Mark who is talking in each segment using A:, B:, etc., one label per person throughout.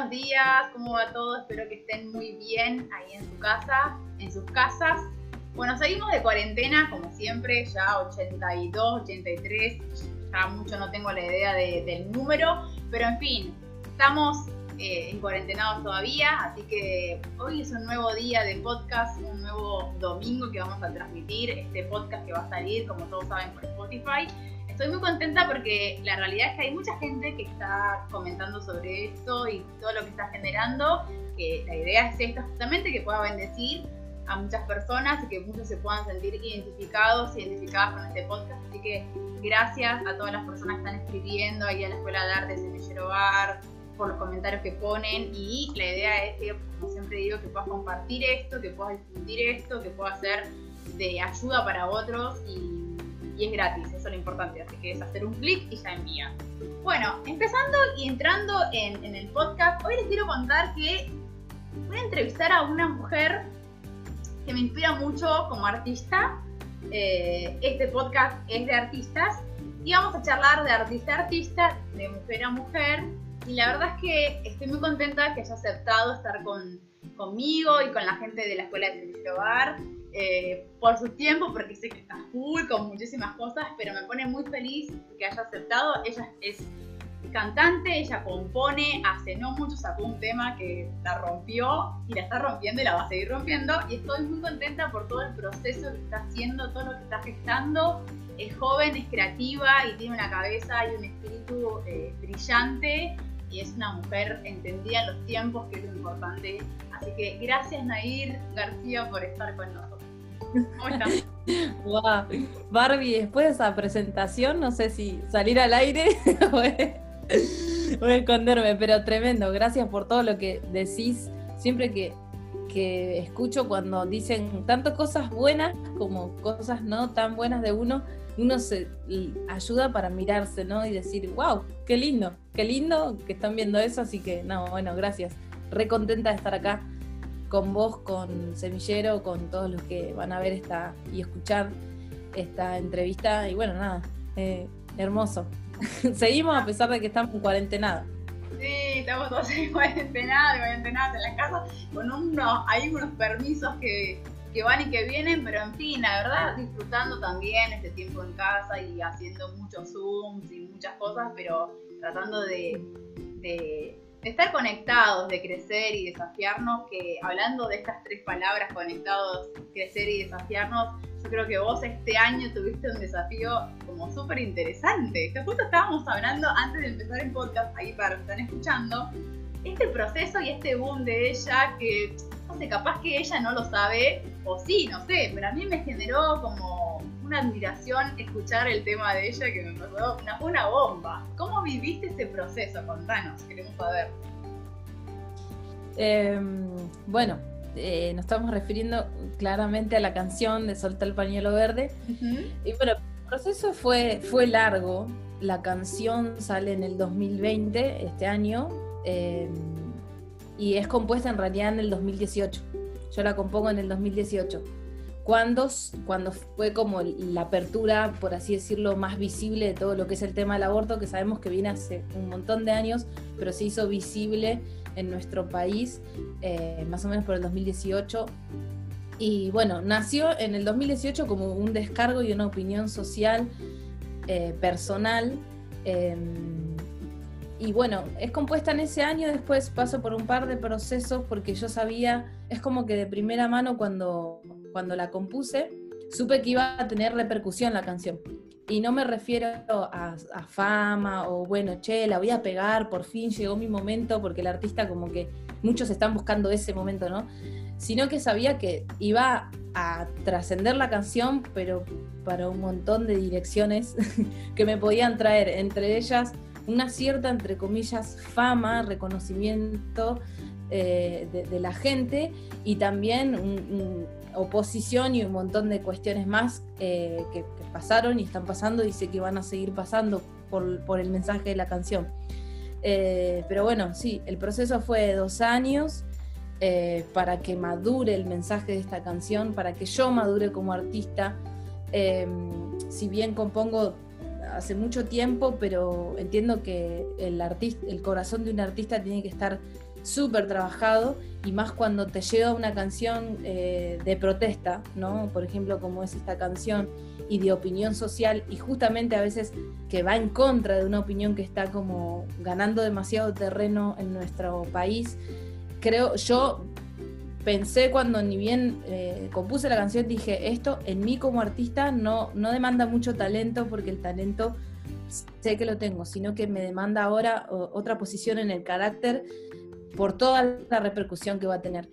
A: buenos días, ¿cómo va todo? Espero que estén muy bien ahí en su casa, en sus casas. Bueno, seguimos de cuarentena, como siempre, ya 82, 83, ya mucho no tengo la idea del número, pero en fin, estamos eh, en cuarentenados todavía, así que hoy es un nuevo día de podcast, un nuevo domingo que vamos a transmitir, este podcast que va a salir, como todos saben, por Spotify estoy muy contenta porque la realidad es que hay mucha gente que está comentando sobre esto y todo lo que está generando, que la idea es esta justamente, que pueda bendecir a muchas personas y que muchos se puedan sentir identificados, identificadas con este podcast. Así que gracias a todas las personas que están escribiendo ahí a la Escuela de Arte Semillero Bar, por los comentarios que ponen y la idea es que, como siempre digo, que puedas compartir esto, que puedas difundir esto, que pueda ser de ayuda para otros y es gratis, eso es lo importante, así que es hacer un clic y ya envía. Bueno, empezando y entrando en, el podcast, hoy les quiero contar que voy a entrevistar a una mujer que me inspira mucho como artista. Eh, este podcast es de artistas y vamos a charlar de artista a artista, de mujer a mujer. Y la verdad es que estoy muy contenta que haya aceptado estar con, conmigo y con la gente de la Escuela de Servicio Bar. Eh, por su tiempo, porque sé que está full con muchísimas cosas, pero me pone muy feliz que haya aceptado. Ella es cantante, ella compone, hace no mucho sacó un tema que la rompió y la está rompiendo y la va a seguir rompiendo. Y estoy muy contenta por todo el proceso que está haciendo, todo lo que está gestando. Es joven, es creativa y tiene una cabeza y un espíritu eh, brillante y es una mujer entendida en los tiempos, que es lo importante. Así que gracias Nair García por estar con nosotros.
B: Wow. Barbie, después de esa presentación, no sé si salir al aire a esconderme, pero tremendo. Gracias por todo lo que decís. Siempre que, que escucho cuando dicen tanto cosas buenas como cosas no tan buenas de uno, uno se ayuda para mirarse, ¿no? Y decir, wow, qué lindo, qué lindo que están viendo eso. Así que, no, bueno, gracias. Re contenta de estar acá con vos, con Semillero, con todos los que van a ver esta y escuchar esta entrevista. Y bueno, nada, eh, hermoso. Seguimos a pesar de que estamos en cuarentena.
A: Sí, estamos todos en cuarentena, cuarentenadas en la casa, con unos, hay unos permisos que, que van y que vienen, pero en fin, la verdad, disfrutando también este tiempo en casa y haciendo muchos Zooms y muchas cosas, pero tratando de estar conectados, de crecer y desafiarnos, que hablando de estas tres palabras, conectados, crecer y desafiarnos, yo creo que vos este año tuviste un desafío como súper interesante. Justo estábamos hablando antes de empezar el podcast, ahí para que están escuchando, este proceso y este boom de ella que, no sé, capaz que ella no lo sabe, o sí, no sé, pero a mí me generó como una admiración escuchar el tema de ella que me pasó una, una bomba. ¿Cómo viviste ese proceso? Contanos, queremos saber.
B: Em, bueno, eh, nos estamos refiriendo claramente a la canción de Solta el pañuelo verde. Y bueno, el proceso fue, fue largo. La canción sale en el 2020, este año, em, y es compuesta en realidad en el 2018. Yo la compongo en el 2018 cuando, cuando fue como la apertura, por así decirlo, más visible de todo lo que es el tema del aborto, que sabemos que viene hace un montón de años, pero se hizo visible en nuestro país eh, más o menos por el 2018. Y bueno, nació en el 2018 como un descargo y una opinión social eh, personal. Em, y bueno, es compuesta en ese año, después paso por un par de procesos porque yo sabía, es como que de primera mano cuando cuando la compuse, supe que iba a tener repercusión la canción. Y no me refiero a, fama o bueno, che, la voy a pegar, por fin llegó mi momento, porque el artista como que muchos están buscando ese momento, ¿no? Sino que sabía que iba a trascender la canción, pero para un montón de direcciones que me podían traer, entre ellas una cierta, entre comillas, fama, reconocimiento eh, de, la gente y también un oposición y un montón de cuestiones más eh, que, pasaron y están pasando y sé que van a seguir pasando por, el mensaje de la canción. Eh, pero bueno, sí, el proceso fue de dos años eh, para que madure el mensaje de esta canción, para que yo madure como artista. si bien compongo hace mucho tiempo, pero entiendo que el, artista, el corazón de un artista tiene que estar súper trabajado y más cuando te llega una canción eh, de protesta, ¿no? Por ejemplo, como es esta canción y de opinión social y justamente a veces que va en contra de una opinión que está como ganando demasiado terreno en nuestro país. Creo, yo pensé cuando ni bien eh, compuse la canción, dije, esto en mí como artista no, no demanda mucho talento porque el talento sé que lo tengo, sino que me demanda ahora otra posición en el carácter por toda la repercusión que va a tener.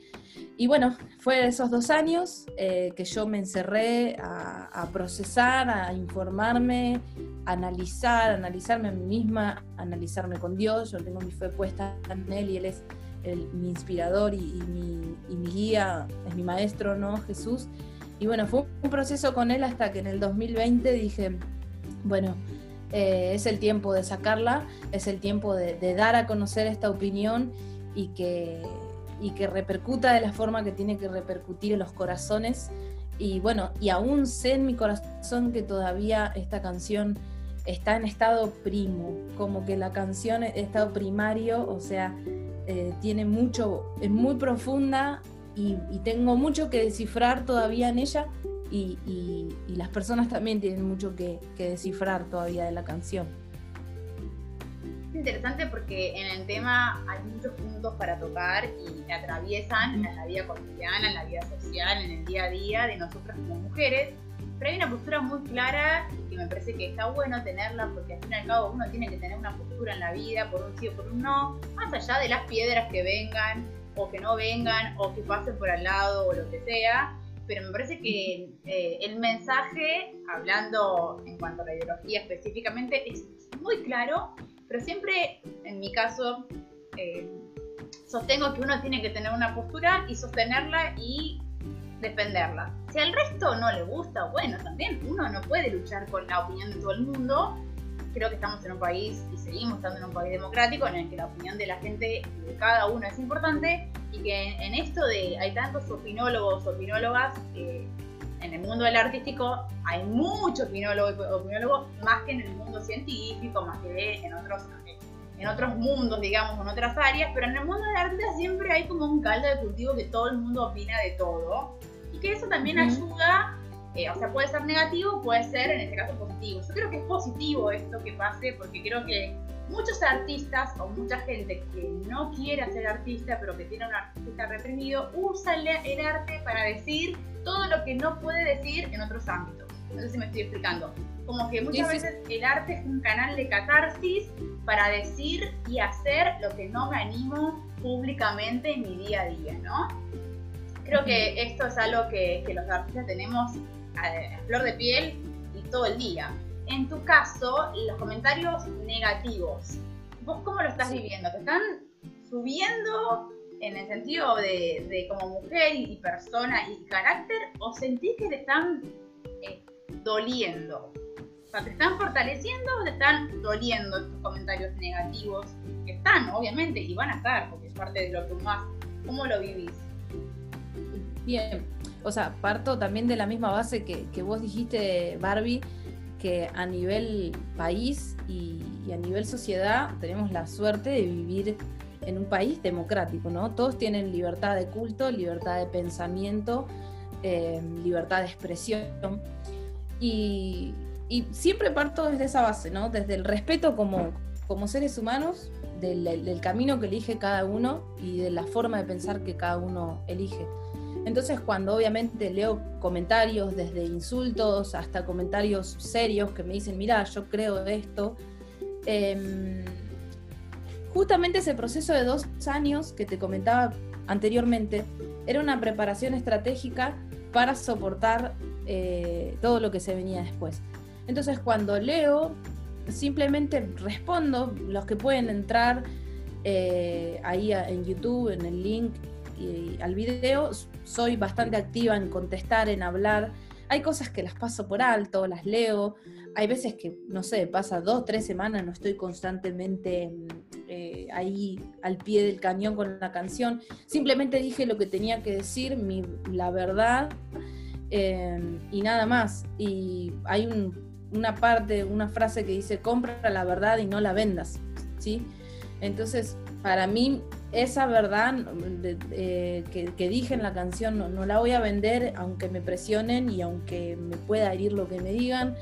B: Y bueno, fue esos dos años eh, que yo me encerré a, procesar, a informarme, a analizar, analizarme a mí misma, analizarme con Dios. Yo tengo mi fe puesta en Él y Él es mi inspirador y, mi, guía, es mi maestro, ¿no? Jesús. Y bueno, fue un proceso con Él hasta que en el 2020 dije, bueno, eh, es el tiempo de sacarla, es el tiempo de dar a conocer esta opinión y que, y que repercuta de la forma que tiene que repercutir en los corazones. Y bueno, y aún sé en mi corazón que todavía esta canción está en estado primo, como que la canción en estado primario, o sea, eh, tiene mucho, es muy profunda y, tengo mucho que descifrar todavía en ella y, las personas también tienen mucho que descifrar todavía de la canción
A: interesante porque en el tema hay muchos puntos para tocar y atraviesan en la vida cotidiana, en la vida social, en el día a día de nosotras como mujeres. Pero hay una postura muy clara y que me parece que está bueno tenerla porque al fin y al cabo uno tiene que tener una postura en la vida por un sí o por un no, más allá de las piedras que vengan o que no vengan o que pasen por al lado o lo que sea. Pero me parece que eh, el mensaje, hablando en cuanto a la ideología específicamente, es muy claro pero siempre, en mi caso, eh, sostengo que uno tiene que tener una postura y sostenerla y defenderla. Si al resto no le gusta, bueno, también uno no puede luchar con la opinión de todo el mundo. Creo que estamos en un país y seguimos estando en un país democrático en el que la opinión de la gente de cada uno es importante y que en esto de hay tantos opinólogos, opinólogas, eh, en el mundo del artístico hay muchos opinólogos, opinólogos más que en el mundo científico, más que en otros, en otros mundos, digamos, en otras áreas, pero en el mundo del arte siempre hay como un caldo de cultivo que todo el mundo opina de todo y que eso también ayuda, eh, o sea, puede ser negativo, puede ser en este caso positivo. Yo creo que es positivo esto que pase porque creo que muchos artistas o mucha gente que no quiere ser artista pero que tiene un artista reprimido usa el arte para decir todo lo que no puede decir en otros ámbitos. No sé si me estoy explicando. Como que muchas veces el arte es un canal de catarsis para decir y hacer lo que no me animo públicamente en mi día a día, ¿no? Creo que esto es algo que, los artistas tenemos a, flor de piel y todo el día. En tu caso, los comentarios negativos, ¿vos cómo lo estás viviendo? ¿Te están subiendo en el sentido de, como mujer y, persona y carácter, o sentís que te están eh, doliendo? O sea, ¿te están fortaleciendo o te están doliendo estos comentarios negativos? Que están, obviamente, y van a estar, porque es parte de lo que más. ¿Cómo lo vivís?
B: Bien, o sea, parto también de la misma base que, que vos dijiste, Barbie, que a nivel país y, a nivel sociedad tenemos la suerte de vivir en un país democrático, ¿no? Todos tienen libertad de culto, libertad de pensamiento, eh, libertad de expresión. Y, siempre parto desde esa base, ¿no? Desde el respeto como, como seres humanos, del, camino que elige cada uno y de la forma de pensar que cada uno elige. Entonces, cuando obviamente leo comentarios, desde insultos hasta comentarios serios que me dicen, mira, yo creo esto, eh, Justamente ese proceso de dos años que te comentaba anteriormente era una preparación estratégica para soportar eh, todo lo que se venía después. Entonces cuando leo, simplemente respondo, los que pueden entrar eh, ahí en YouTube, en el link y, al video, soy bastante activa en contestar, en hablar. Hay cosas que las paso por alto, las leo. Hay veces que, no sé, pasa dos, tres semanas, no estoy constantemente eh, ahí al pie del cañón con la canción. Simplemente dije lo que tenía que decir, mi, la verdad, eh, y nada más. Y hay una parte, una frase que dice, compra la verdad y no la vendas. ¿sí? Entonces, para mí, esa verdad que, dije en la canción no, la voy a vender aunque me presionen y aunque me pueda herir lo que me digan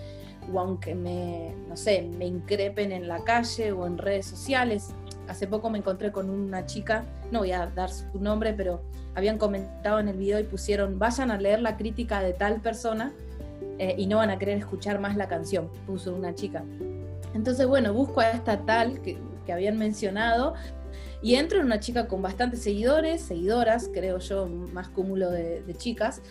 B: o aunque me, no sé, me increpen en la calle o en redes sociales. Hace poco me encontré con una chica, no voy a dar su nombre, pero habían comentado en el video y pusieron, vayan a leer la crítica de tal persona eh, y no van a querer escuchar más la canción, puso una chica. Entonces, bueno, busco a esta tal que habían mencionado y entro en una chica con bastantes seguidores, seguidoras, creo yo, más cúmulo de, chicas,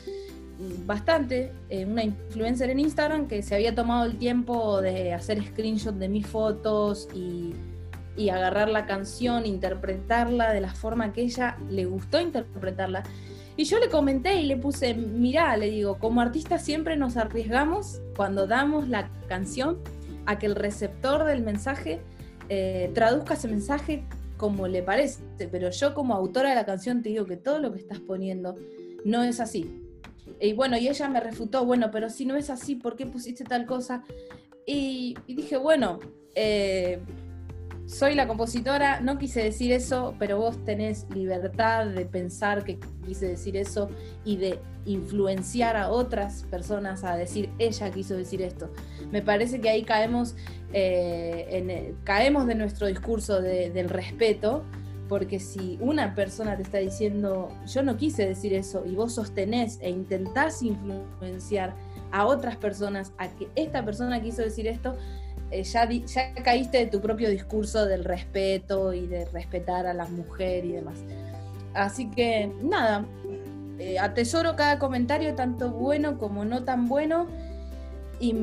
B: bastante, eh, una influencer en Instagram que se había tomado el tiempo de hacer screenshot de mis fotos y, y agarrar la canción, interpretarla de la forma que ella le gustó interpretarla. Y yo le comenté y le puse, mirá, le digo, como artistas siempre nos arriesgamos cuando damos la canción a que el receptor del mensaje eh, traduzca ese mensaje como le parece, pero yo como autora de la canción te digo que todo lo que estás poniendo no es así. Y bueno, y ella me refutó, bueno, pero si no es así, ¿por qué pusiste tal cosa? Y, dije, bueno, eh, soy la compositora, no quise decir eso, pero vos tenés libertad de pensar que quise decir eso y de influenciar a otras personas a decir, ella quiso decir esto. Me parece que ahí caemos, eh, en, caemos de nuestro discurso del respeto, porque si una persona te está diciendo, yo no quise decir eso, y vos sostenés e intentás influenciar a otras personas a que esta persona quiso decir esto, eh, ya, ya caíste de tu propio discurso del respeto y de respetar a las mujeres y demás. Así que nada, eh, atesoro cada comentario, tanto bueno como no tan bueno, y,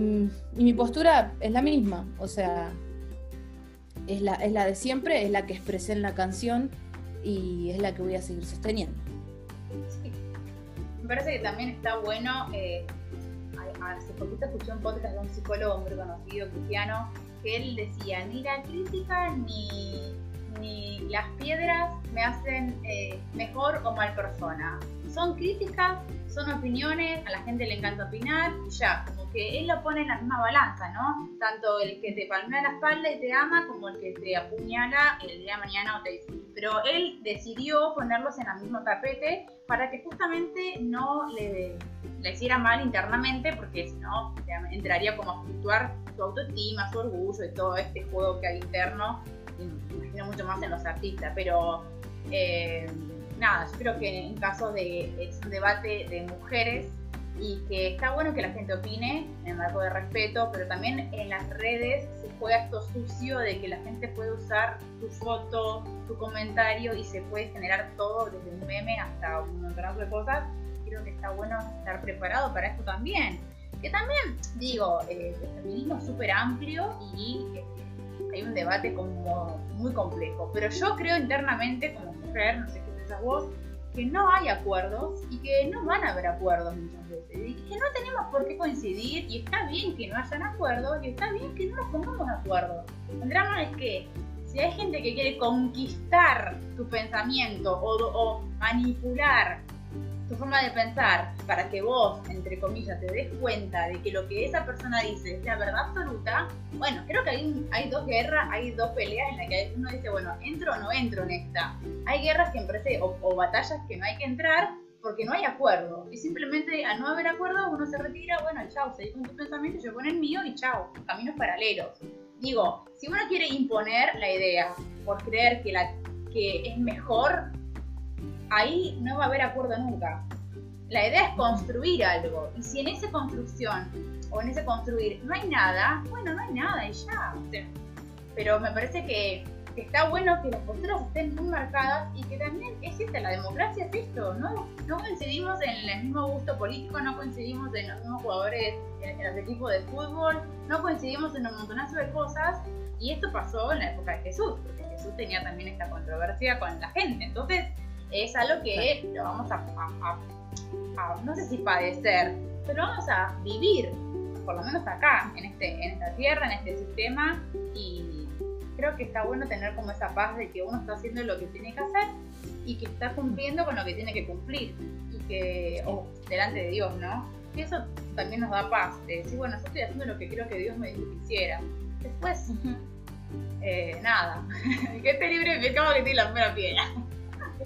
B: mi postura es la misma, o sea, es la, es la de siempre, es la que expresé en la canción y es la que voy a seguir sosteniendo.
A: Me parece que también está bueno eh, hace poquito escuché un podcast de un psicólogo muy conocido, cristiano, que él decía, ni la crítica ni, ni las piedras me hacen eh, mejor o mal persona. Son críticas, son opiniones, a la gente le encanta opinar y ya, como que él lo pone en la misma balanza, ¿no? Tanto el que te palmea la espalda y te ama como el que te apuñala el día de mañana o te dice. Pero él decidió ponerlos en el mismo tapete para que justamente no le le hiciera mal internamente, porque si no, entraría como a fluctuar su autoestima, su orgullo y todo este juego que hay interno. imagino mucho más en los artistas, pero eh, nada, yo creo que en caso de es un debate de mujeres y que está bueno que la gente opine en marco de respeto, pero también en las redes se juega esto sucio de que la gente puede usar tu foto, tu comentario y se puede generar todo desde un meme hasta un montón de cosas creo que está bueno estar preparado para esto también. Que también, digo, eh, el feminismo es súper amplio y eh, hay un debate como muy complejo. Pero yo creo internamente, como mujer, no sé qué piensas vos, que no hay acuerdos y que no van a haber acuerdos muchas veces. Y que no tenemos por qué coincidir y está bien que no hayan acuerdos y está bien que no nos pongamos de acuerdo. El drama es que si hay gente que quiere conquistar tu pensamiento o manipular tu forma de pensar para que vos, entre comillas, te des cuenta de que lo que esa persona dice es la verdad absoluta, bueno, creo que hay, hay dos guerras, hay dos peleas en las que uno dice, bueno, entro o no entro en esta. Hay guerras que en o, o batallas que no hay que entrar porque no hay acuerdo. Y simplemente al no haber acuerdo uno se retira, bueno, chao, seguí con tu pensamiento, yo con el mío y chao, caminos paralelos. Digo, si uno quiere imponer la idea por creer que, la, que es mejor ahí no va a haber acuerdo nunca. La idea es construir algo. Y si en esa construcción o en ese construir no hay nada, bueno, no hay nada y ya. Pero me parece que, está bueno que las posturas estén muy marcadas y que también existe la democracia, es esto. No, no coincidimos en el mismo gusto político, no coincidimos en los mismos jugadores en, los equipos de fútbol, no coincidimos en un montonazo de cosas. Y esto pasó en la época de Jesús, porque Jesús tenía también esta controversia con la gente. Entonces, es algo que lo vamos a, no sé si padecer, pero vamos a vivir, por lo menos acá, en, este, en esta tierra, en este sistema, y creo que está bueno tener como esa paz de que uno está haciendo lo que tiene que hacer y que está cumpliendo con lo que tiene que cumplir, y que, o delante de Dios, ¿no? Y eso también nos da paz, de decir, bueno, yo estoy haciendo lo que creo que Dios me dijo que hiciera. Después, eh, nada, que este libro me acabo que tiene la primera piedra.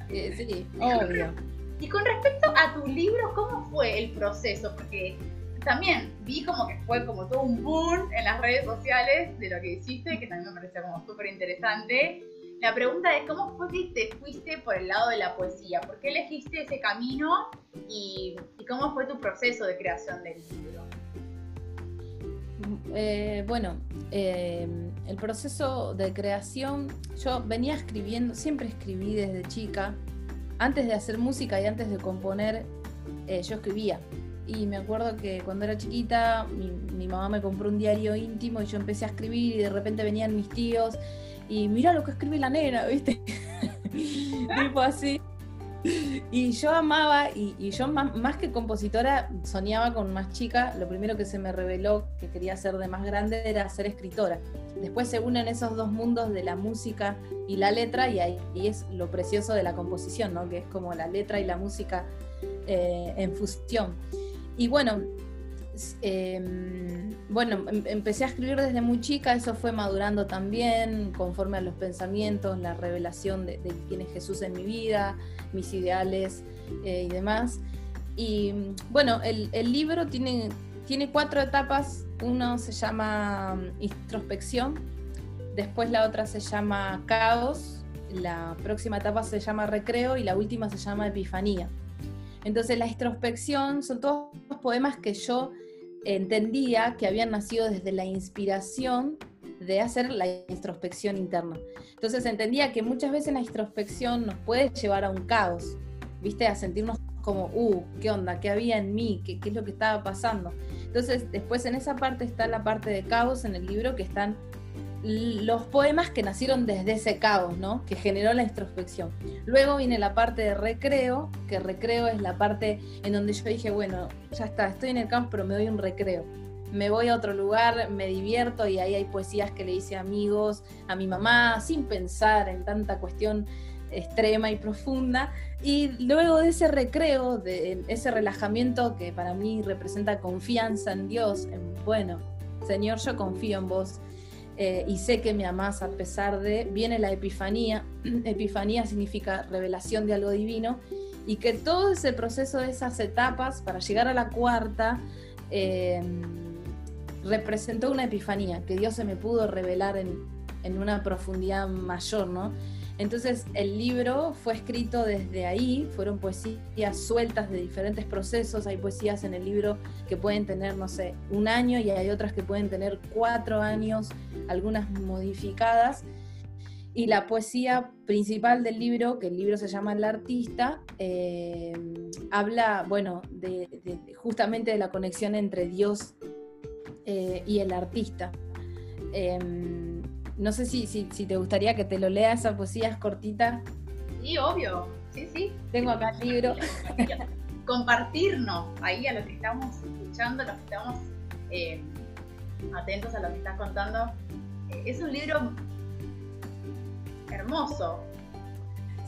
B: Sí, obvio.
A: Y con respecto a tu libro, ¿cómo fue el proceso? Porque también vi como que fue como todo un boom en las redes sociales de lo que hiciste, que también me pareció como súper interesante. La pregunta es, ¿cómo fue que te fuiste por el lado de la poesía? ¿Por qué elegiste ese camino y, cómo fue tu proceso de creación del libro?
B: Eh, bueno, eh, el proceso de creación, yo venía escribiendo, siempre escribí desde chica, antes de hacer música y antes de componer, eh, yo escribía. Y me acuerdo que cuando era chiquita, mi, mamá me compró un diario íntimo y yo empecé a escribir y de repente venían mis tíos y mira lo que escribe la nena, ¿viste? tipo así. Y yo amaba, y, yo más, que compositora, soñaba con más chica. Lo primero que se me reveló que quería ser de más grande era ser escritora. Después se unen esos dos mundos de la música y la letra, y ahí es lo precioso de la composición, ¿no? Que es como la letra y la música eh, en fusión. Y bueno, Em, bueno, em, empecé a escribir desde muy chica, eso fue madurando también conforme a los pensamientos, la revelación de, quién es Jesús en mi vida, mis ideales eh, y demás. Y bueno, el, libro tiene, tiene cuatro etapas, uno se llama mm, introspección, después la otra se llama caos, la próxima etapa se llama recreo y la última se llama epifanía. Entonces la introspección son todos poemas que yo entendía que habían nacido desde la inspiración de hacer la introspección interna. Entonces entendía que muchas veces la introspección nos puede llevar a un caos, ¿viste? A sentirnos como, uh, ¿qué onda? ¿Qué había en mí? ¿Qué, qué es lo que estaba pasando? Entonces después en esa parte está la parte de caos en el libro que están los poemas que nacieron desde ese caos, ¿no? Que generó la introspección. Luego viene la parte de recreo, que recreo es la parte en donde yo dije, bueno, ya está, estoy en el caos, pero me doy un recreo. Me voy a otro lugar, me divierto y ahí hay poesías que le hice a amigos, a mi mamá, sin pensar en tanta cuestión extrema y profunda. Y luego de ese recreo, de ese relajamiento que para mí representa confianza en Dios, en, bueno, Señor, yo confío en vos eh, y sé que me amás a pesar de, viene la epifanía, epifanía significa revelación de algo divino, y que todo ese proceso de esas etapas para llegar a la cuarta em, representó una epifanía, que Dios se me pudo revelar en, en una profundidad mayor, ¿no? Entonces el libro fue escrito desde ahí, fueron poesías sueltas de diferentes procesos, hay poesías en el libro que pueden tener, no sé, un año y hay otras que pueden tener cuatro años, algunas modificadas. Y la poesía principal del libro, que el libro se llama El artista, eh, habla, bueno, de, justamente de la conexión entre Dios eh, y el artista. Em, no sé si, si, te gustaría que te lo lea, esa poesía es cortita.
A: Sí, obvio. Sí, sí.
B: Tengo acá el libro.
A: Compartirnos ahí a los que estamos escuchando, a los que estamos eh, atentos a lo que estás contando. Es un libro hermoso.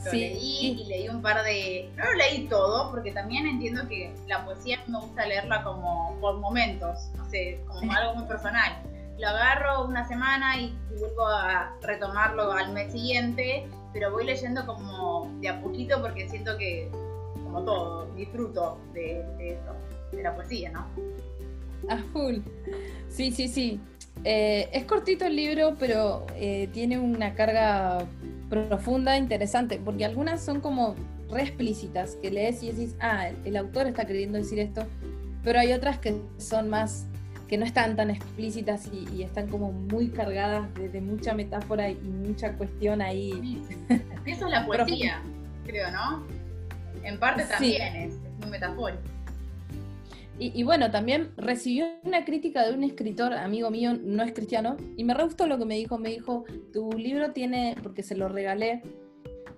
A: Lo leí y leí un par de. No lo leí todo, porque también entiendo que la poesía me gusta leerla como por momentos, no sé, como algo muy personal lo agarro una semana y, vuelvo a retomarlo al mes siguiente, pero voy leyendo como de a poquito porque siento que, como todo, disfruto de, eso, de la poesía, ¿no?
B: A full. Sí, sí, sí. Eh, es cortito el libro, pero eh, tiene una carga profunda, interesante, porque algunas son como re explícitas, que lees y decís, ah, el autor está queriendo decir esto, pero hay otras que son más que no están tan explícitas y, están como muy cargadas de, mucha metáfora y mucha cuestión ahí.
A: Eso es la poesía, creo, ¿no? En parte también es, muy metafórico.
B: Y, bueno, también recibió una crítica de un escritor, amigo mío, no es cristiano, y me re gustó lo que me dijo. Me dijo, tu libro tiene, porque se lo regalé,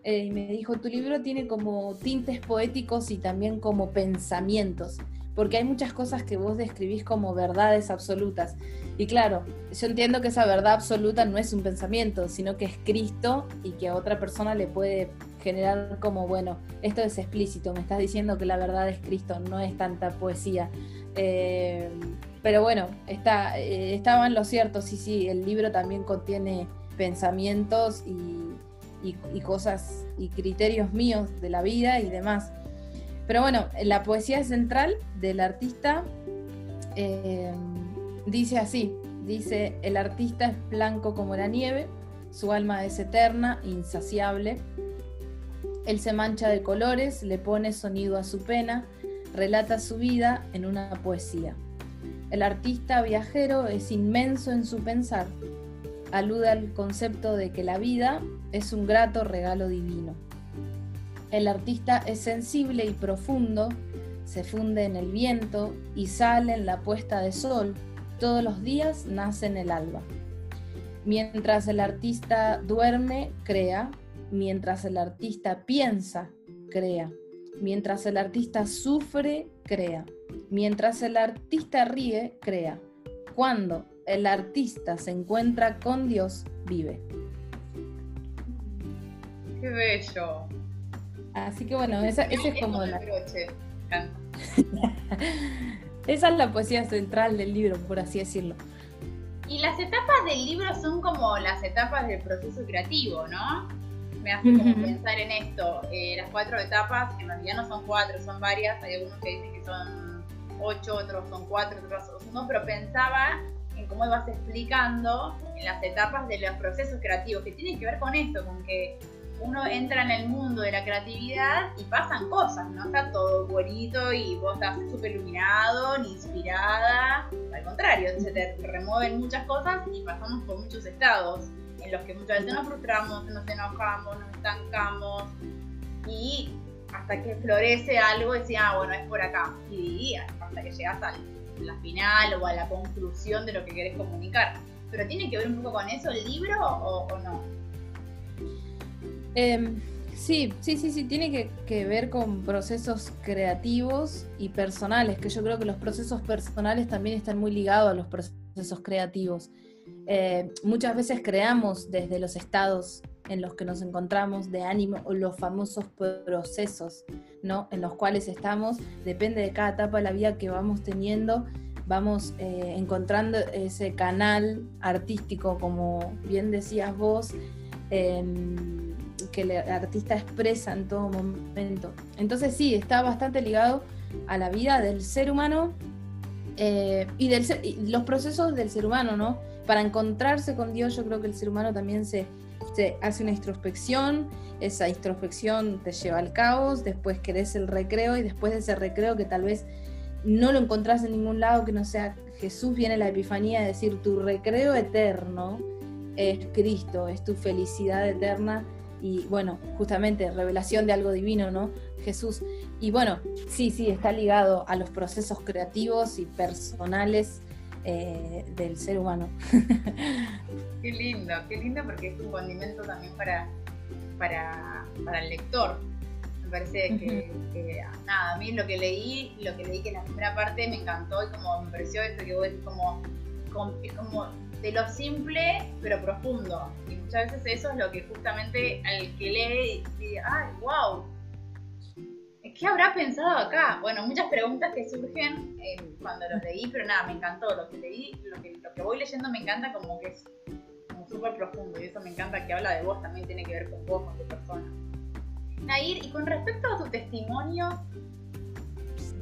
B: eh, y me dijo, tu libro tiene como tintes poéticos y también como pensamientos porque hay muchas cosas que vos describís como verdades absolutas. Y claro, yo entiendo que esa verdad absoluta no es un pensamiento, sino que es Cristo y que a otra persona le puede generar como, bueno, esto es explícito, me estás diciendo que la verdad es Cristo, no es tanta poesía. Eh, pero bueno, está, eh, estaba en lo cierto, sí, sí, el libro también contiene pensamientos y, cosas y criterios míos de la vida y demás. Pero bueno, la poesía central del artista eh, dice así, dice, el artista es blanco como la nieve, su alma es eterna, insaciable, él se mancha de colores, le pone sonido a su pena, relata su vida en una poesía. El artista viajero es inmenso en su pensar, alude al concepto de que la vida es un grato regalo divino. El artista es sensible y profundo, se funde en el viento y sale en la puesta de sol, todos los días nace en el alba. Mientras el artista duerme, crea, mientras el artista piensa, crea, mientras el artista sufre, crea, mientras el artista ríe, crea. Cuando el artista se encuentra con Dios, vive.
A: Qué bello.
B: Así que bueno, esa, es como la... esa es la poesía central del libro, por así decirlo.
A: Y las etapas del libro son como las etapas del proceso creativo, ¿no? Me hace como pensar en esto. Eh, las cuatro etapas, en realidad no son cuatro, son varias. Hay algunos que dicen que son ocho, otros son cuatro, otros son dos, pero pensaba en cómo ibas explicando en las etapas de los procesos creativos, que tienen que ver con esto, con que uno entra en el mundo de la creatividad y pasan cosas, no está todo bonito y vos estás súper iluminado ni inspirada, al contrario, se te remueven muchas cosas y pasamos por muchos estados en los que muchas veces nos frustramos, nos enojamos, nos estancamos y hasta que florece algo decía, ah, bueno, es por acá. Y hasta que llegas a la final o a la conclusión de lo que querés comunicar. Pero tiene que ver un poco con eso el libro o no?
B: Em, sí, sí, sí, sí, tiene que, ver con procesos creativos y personales, que yo creo que los procesos personales también están muy ligados a los procesos creativos. Eh, muchas veces creamos desde los estados en los que nos encontramos de ánimo o los famosos procesos ¿no? en los cuales estamos, depende de cada etapa de la vida que vamos teniendo, vamos eh, encontrando ese canal artístico, como bien decías vos. Em, que el artista expresa en todo momento. Entonces sí, está bastante ligado a la vida del ser humano eh, y, del los procesos del ser humano, ¿no? Para encontrarse con Dios yo creo que el ser humano también se, hace una introspección, esa introspección te lleva al caos, después querés el recreo y después de ese recreo que tal vez no lo encontrás en ningún lado que no sea Jesús, viene la epifanía de decir tu recreo eterno es Cristo, es tu felicidad eterna y bueno, justamente revelación de algo divino, ¿no? Jesús. Y bueno, sí, sí, está ligado a los procesos creativos y personales eh, del ser humano.
A: Qué lindo, qué lindo porque es un condimento también para, para, para el lector. Me parece que, nada, a mí lo que leí, lo que leí que en la primera parte me encantó y como me pareció esto que vos decís como, como, como de lo simple pero profundo. Y muchas veces eso es lo que justamente al que lee dice, ay, wow, ¿qué habrá pensado acá? Bueno, muchas preguntas que surgen eh, cuando los leí, pero nada, me encantó. Lo que leí, lo que, voy leyendo me encanta como que es como súper profundo y eso me encanta que habla de vos, también tiene que ver con vos, con tu persona. Nair, y con respecto a tu testimonio,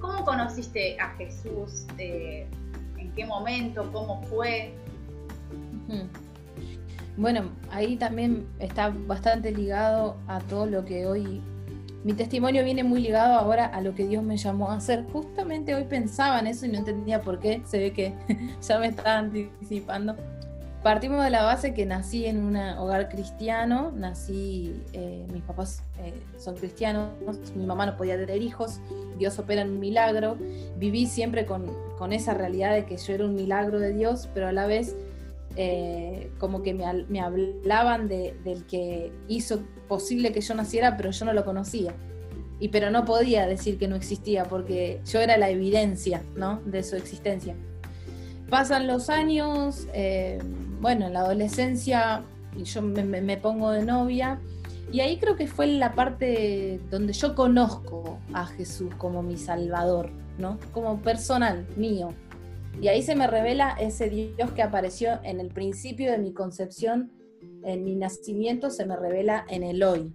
A: ¿cómo conociste a Jesús? Eh, ¿En qué momento? ¿Cómo fue?
B: Bueno, ahí también está bastante ligado a todo lo que hoy... Mi testimonio viene muy ligado ahora a lo que Dios me llamó a hacer. Justamente hoy pensaba en eso y no entendía por qué. Se ve que ya me estaba anticipando. Partimos de la base que nací en un hogar cristiano, nací, eh, mis papás eh, son cristianos, mi mamá no podía tener hijos, Dios opera en un milagro, viví siempre con, con esa realidad de que yo era un milagro de Dios, pero a la vez eh, como que me, hablaban del que hizo posible que yo naciera, pero yo no lo conocía. Y pero no podía decir que no existía porque yo era la evidencia ¿no? de su existencia. Pasan los años, eh, bueno, en la adolescencia yo me, pongo de novia y ahí creo que fue la parte donde yo conozco a Jesús como mi salvador, ¿no? Como personal mío. Y ahí se me revela ese Dios que apareció en el principio de mi concepción en mi nacimiento se me revela en el hoy,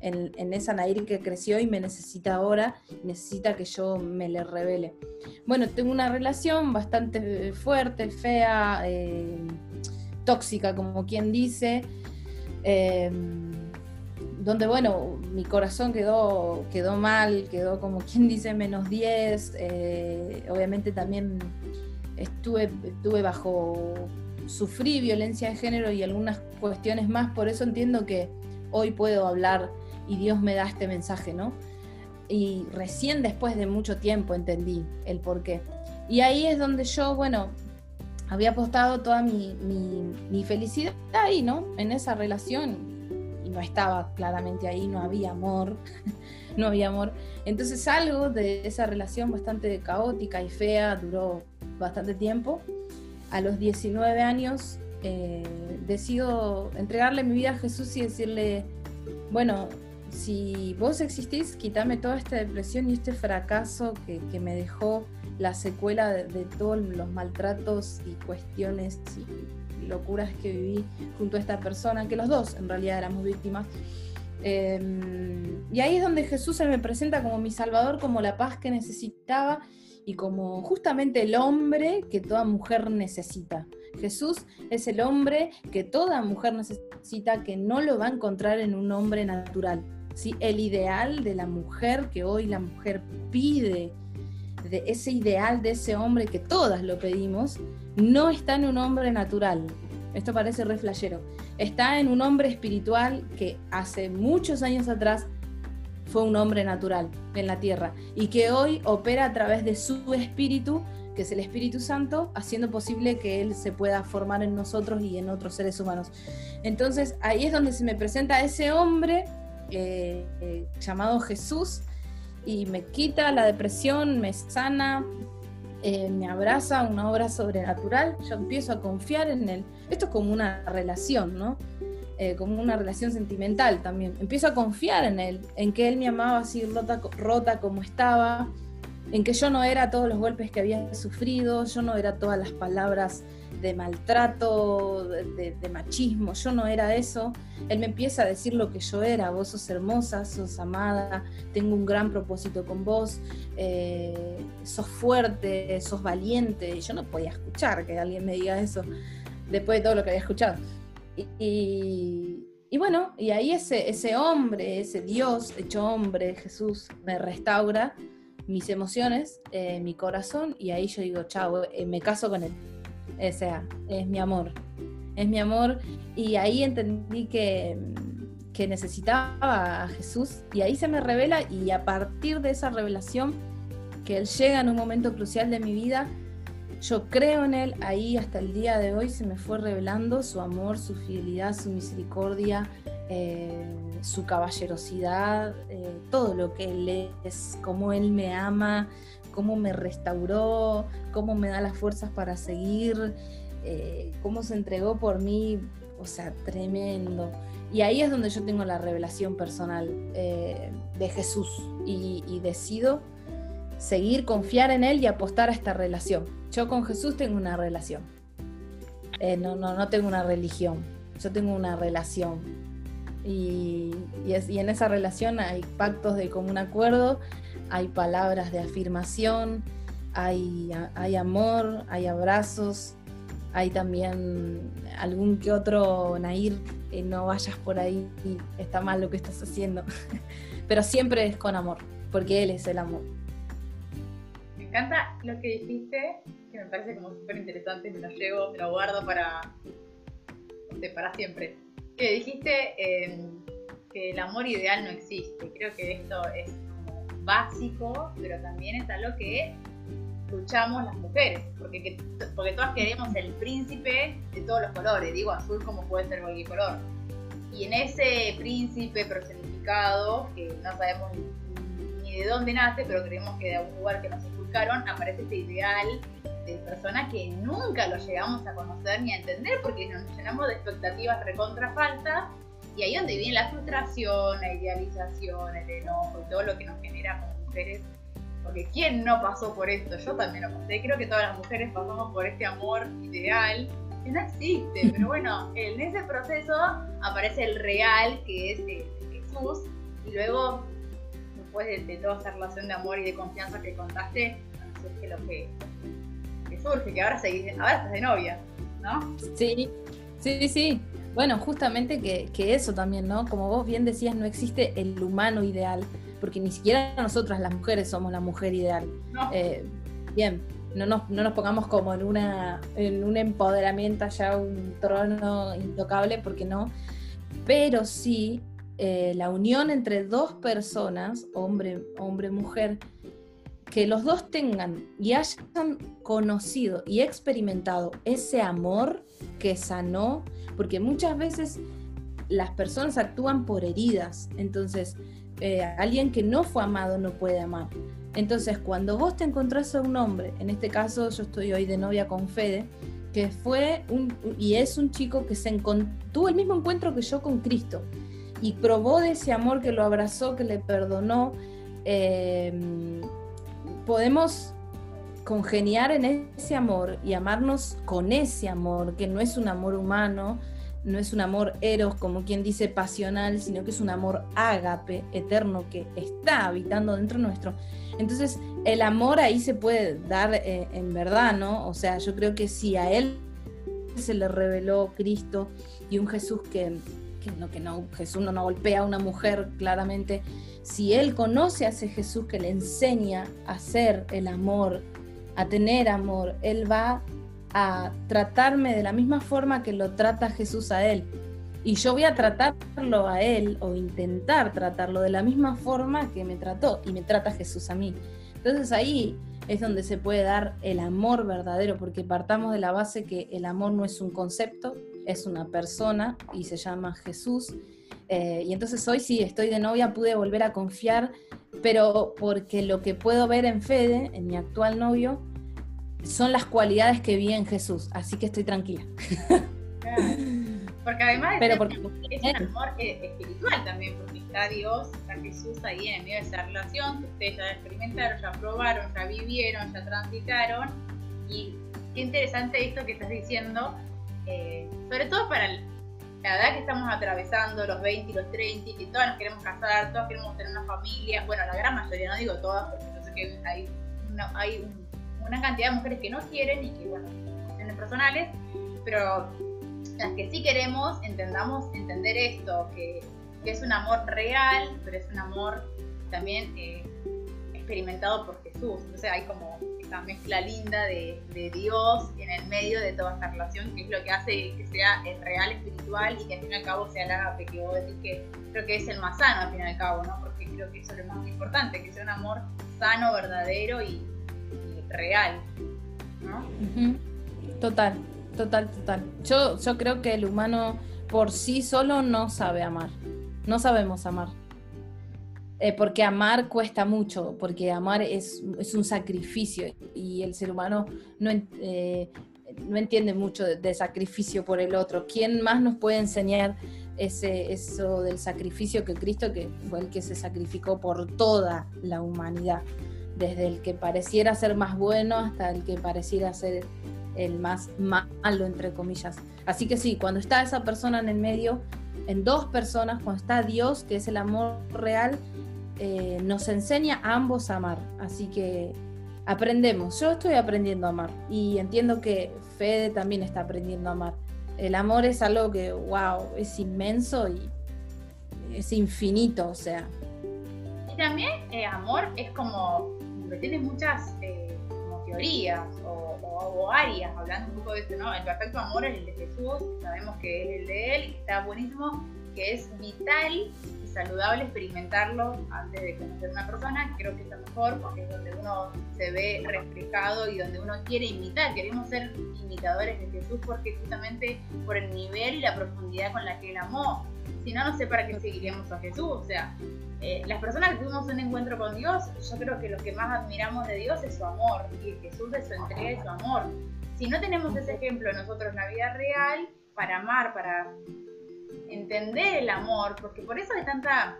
B: en, esa Nair que creció y me necesita ahora, necesita que yo me le revele. Bueno, tengo una relación bastante fuerte, fea, eh, tóxica, como quien dice, em, donde, bueno, mi corazón quedó, quedó mal, quedó como quien dice menos 10, eh, obviamente también estuve, estuve bajo, sufrí violencia de género y algunas cuestiones más, por eso entiendo que hoy puedo hablar y Dios me da este mensaje, ¿no? Y recién después de mucho tiempo entendí el por qué. Y ahí es donde yo, bueno, había apostado toda mi, mi, felicidad ahí, ¿no? En esa relación. Y no estaba claramente ahí, no había amor, no había amor. Entonces algo de esa relación bastante caótica y fea, duró bastante tiempo. A los 19 años eh, decido entregarle mi vida a Jesús y decirle, bueno, si vos existís, quítame toda esta depresión y este fracaso que, me dejó la secuela de, todos los maltratos y cuestiones y locuras que viví junto a esta persona, que los dos en realidad éramos víctimas. Em, y ahí es donde Jesús se me presenta como mi salvador, como la paz que necesitaba y como justamente el hombre que toda mujer necesita. Jesús es el hombre que toda mujer necesita, que no lo va a encontrar en un hombre natural el ideal de la mujer que hoy la mujer pide, de ese ideal de ese hombre que todas lo pedimos, no está en un hombre natural. Esto parece re Está en un hombre espiritual que hace muchos años atrás fue un hombre natural en la tierra y que hoy opera a través de su espíritu, que es el Espíritu Santo, haciendo posible que Él se pueda formar en nosotros y en otros seres humanos. Entonces ahí es donde se me presenta ese hombre eh, eh, llamado Jesús y me quita la depresión, me sana, eh, me abraza, una obra sobrenatural, yo empiezo a confiar en él. Esto es como una relación, ¿no? Como una relación sentimental también. Empiezo a confiar en él, en que él me amaba así rota, rota como estaba, en que yo no era todos los golpes que había sufrido, yo no era todas las palabras de maltrato, de, machismo, yo no era eso. Él me empieza a decir lo que yo era, vos sos hermosa, sos amada, tengo un gran propósito con vos, eh, sos fuerte, sos valiente. Yo no podía escuchar que alguien me diga eso después de todo lo que había escuchado. Y, bueno, y ahí ese, hombre, ese Dios hecho hombre, Jesús, me restaura mis emociones, eh, mi corazón, y ahí yo digo, chao, eh, me caso con él. O sea, es mi amor. Es mi amor. Y ahí entendí que, que necesitaba a Jesús. Y ahí se me revela y a partir de esa revelación, que Él llega en un momento crucial de mi vida, yo creo en Él, ahí hasta el día de hoy se me fue revelando su amor, su fidelidad, su misericordia, eh, su caballerosidad, eh, todo lo que Él es, cómo Él me ama, cómo me restauró, cómo me da las fuerzas para seguir, eh, cómo se entregó por mí, o sea, tremendo. Y ahí es donde yo tengo la revelación personal de Jesús y, decido seguir, confiar en Él y apostar a esta relación. Yo con Jesús tengo una relación. Eh, no, no, no tengo una religión, yo tengo una relación. Y, y, en esa relación hay pactos de común acuerdo, hay palabras de afirmación, hay, hay amor, hay abrazos, hay también algún que otro Nair, eh, no vayas por ahí, está mal lo que estás haciendo. Pero siempre es con amor, porque Él es el amor.
A: Me encanta lo que dijiste, que me parece como súper interesante, me lo llevo, me lo guardo para, para siempre. Que dijiste eh, que el amor ideal no existe. Creo que esto es básico, pero también es algo que luchamos las mujeres, porque, porque todas queremos el príncipe de todos los colores, digo azul como puede ser cualquier color. Y en ese príncipe personificado, que no sabemos ni de dónde nace, pero creemos que de algún lugar que nos inculcaron, aparece este ideal de persona que nunca lo llegamos a conocer ni a entender, porque nos llenamos de expectativas recontra falsas y ahí donde viene la frustración, la idealización, el enojo y todo lo que nos genera como mujeres. Porque ¿quién no pasó por esto? Yo también lo pasé. Creo que todas las mujeres pasamos por este amor ideal que no existe. Pero bueno, en ese proceso aparece el real, que es Jesús, y luego, después de, toda esa relación de amor y de confianza que contaste, surge lo que, surge, que ahora, se, ahora estás de novia, ¿no?
B: Sí, sí, sí. Bueno, justamente que, que, eso también, ¿no? Como vos bien decías, no existe el humano ideal, porque ni siquiera nosotras las mujeres somos la mujer ideal. Eh, bien, no nos, no nos, pongamos como en, una, en un empoderamiento allá, un trono intocable, porque no. Pero sí, eh, la unión entre dos personas, hombre, hombre, mujer, que los dos tengan y hayan conocido y experimentado ese amor que sanó, porque muchas veces las personas actúan por heridas, entonces eh, alguien que no fue amado no puede amar. Entonces cuando vos te encontrás a un hombre, en este caso yo estoy hoy de novia con Fede, que fue y es un chico que se tuvo el mismo encuentro que yo con Cristo y probó de ese amor que lo abrazó, que le perdonó. Eh, podemos congeniar en ese amor y amarnos con ese amor, que no es un amor humano, no es un amor eros, como quien dice pasional, sino que es un amor ágape, eterno, que está habitando dentro nuestro. Entonces, el amor ahí se puede dar eh, en verdad, ¿no? O sea, yo creo que si a él se le reveló Cristo y un Jesús que, que no, que no, Jesús no, no golpea a una mujer claramente, si él conoce a ese Jesús que le enseña a hacer el amor, a tener amor, él va a tratarme de la misma forma que lo trata Jesús a él. Y yo voy a tratarlo a él o intentar tratarlo de la misma forma que me trató y me trata Jesús a mí. Entonces ahí es donde se puede dar el amor verdadero, porque partamos de la base que el amor no es un concepto, es una persona y se llama Jesús. Eh, y entonces hoy sí, estoy de novia, pude volver a confiar, pero porque lo que puedo ver en Fede, en mi actual novio, son las cualidades que vi en Jesús, así que estoy tranquila.
A: Porque además Pero porque, es un amor espiritual también, porque está Dios, está Jesús ahí en medio de esa relación, que ustedes ya experimentaron, ya probaron, ya vivieron, ya transitaron. Y qué interesante esto que estás diciendo, eh, sobre todo para la edad que estamos atravesando, los 20 y los 30, que todas nos queremos casar, todas queremos tener una familia, bueno, la gran mayoría, no digo todas, porque yo sé que hay, hay una cantidad de mujeres que no quieren y que, bueno, cuestiones personales, pero las que sí queremos, entendamos, entender esto, que, que es un amor real, pero es un amor también eh, experimentado por Jesús. Entonces hay como esta mezcla linda de, Dios en el medio de toda esta relación, que es lo que hace que sea el real espiritual y que al fin y al cabo sea el ágape, que vos decís que creo que es el más sano al fin y al cabo, ¿no? Porque creo que eso es lo más importante, que sea un amor sano, verdadero y, real, ¿no?
B: Total, total, total. Yo, yo creo que el humano por sí solo no sabe amar, no sabemos amar. Eh, porque amar cuesta mucho, porque amar es, un sacrificio y el ser humano no, eh, no entiende mucho de, sacrificio por el otro. ¿Quién más nos puede enseñar ese, eso del sacrificio que Cristo, que fue el que se sacrificó por toda la humanidad? desde el que pareciera ser más bueno hasta el que pareciera ser el más malo, entre comillas. Así que sí, cuando está esa persona en el medio, en dos personas, cuando está Dios, que es el amor real, eh, nos enseña a ambos a amar. Así que aprendemos. Yo estoy aprendiendo a amar y entiendo que Fede también está aprendiendo a amar. El amor es algo que, wow, es inmenso y es infinito, o sea.
A: Y también eh, amor es como tiene muchas eh, teorías o, áreas, hablando un poco de esto, ¿no? El perfecto amor es el de Jesús, sabemos que es el de Él, está buenísimo, que es vital saludable experimentarlo antes de conocer una persona, creo que es lo mejor porque es donde uno se ve reflejado y donde uno quiere imitar, queremos ser imitadores de Jesús porque justamente por el nivel y la profundidad con la que Él amó, si no, no sé para qué seguiríamos a Jesús, o sea, eh, las personas que tuvimos un encuentro con Dios, yo creo que lo que más admiramos de Dios es su amor y Jesús de su entrega y su amor. Si no tenemos ese ejemplo nosotros en la vida real, para amar, para entender el amor, porque por eso hay tanta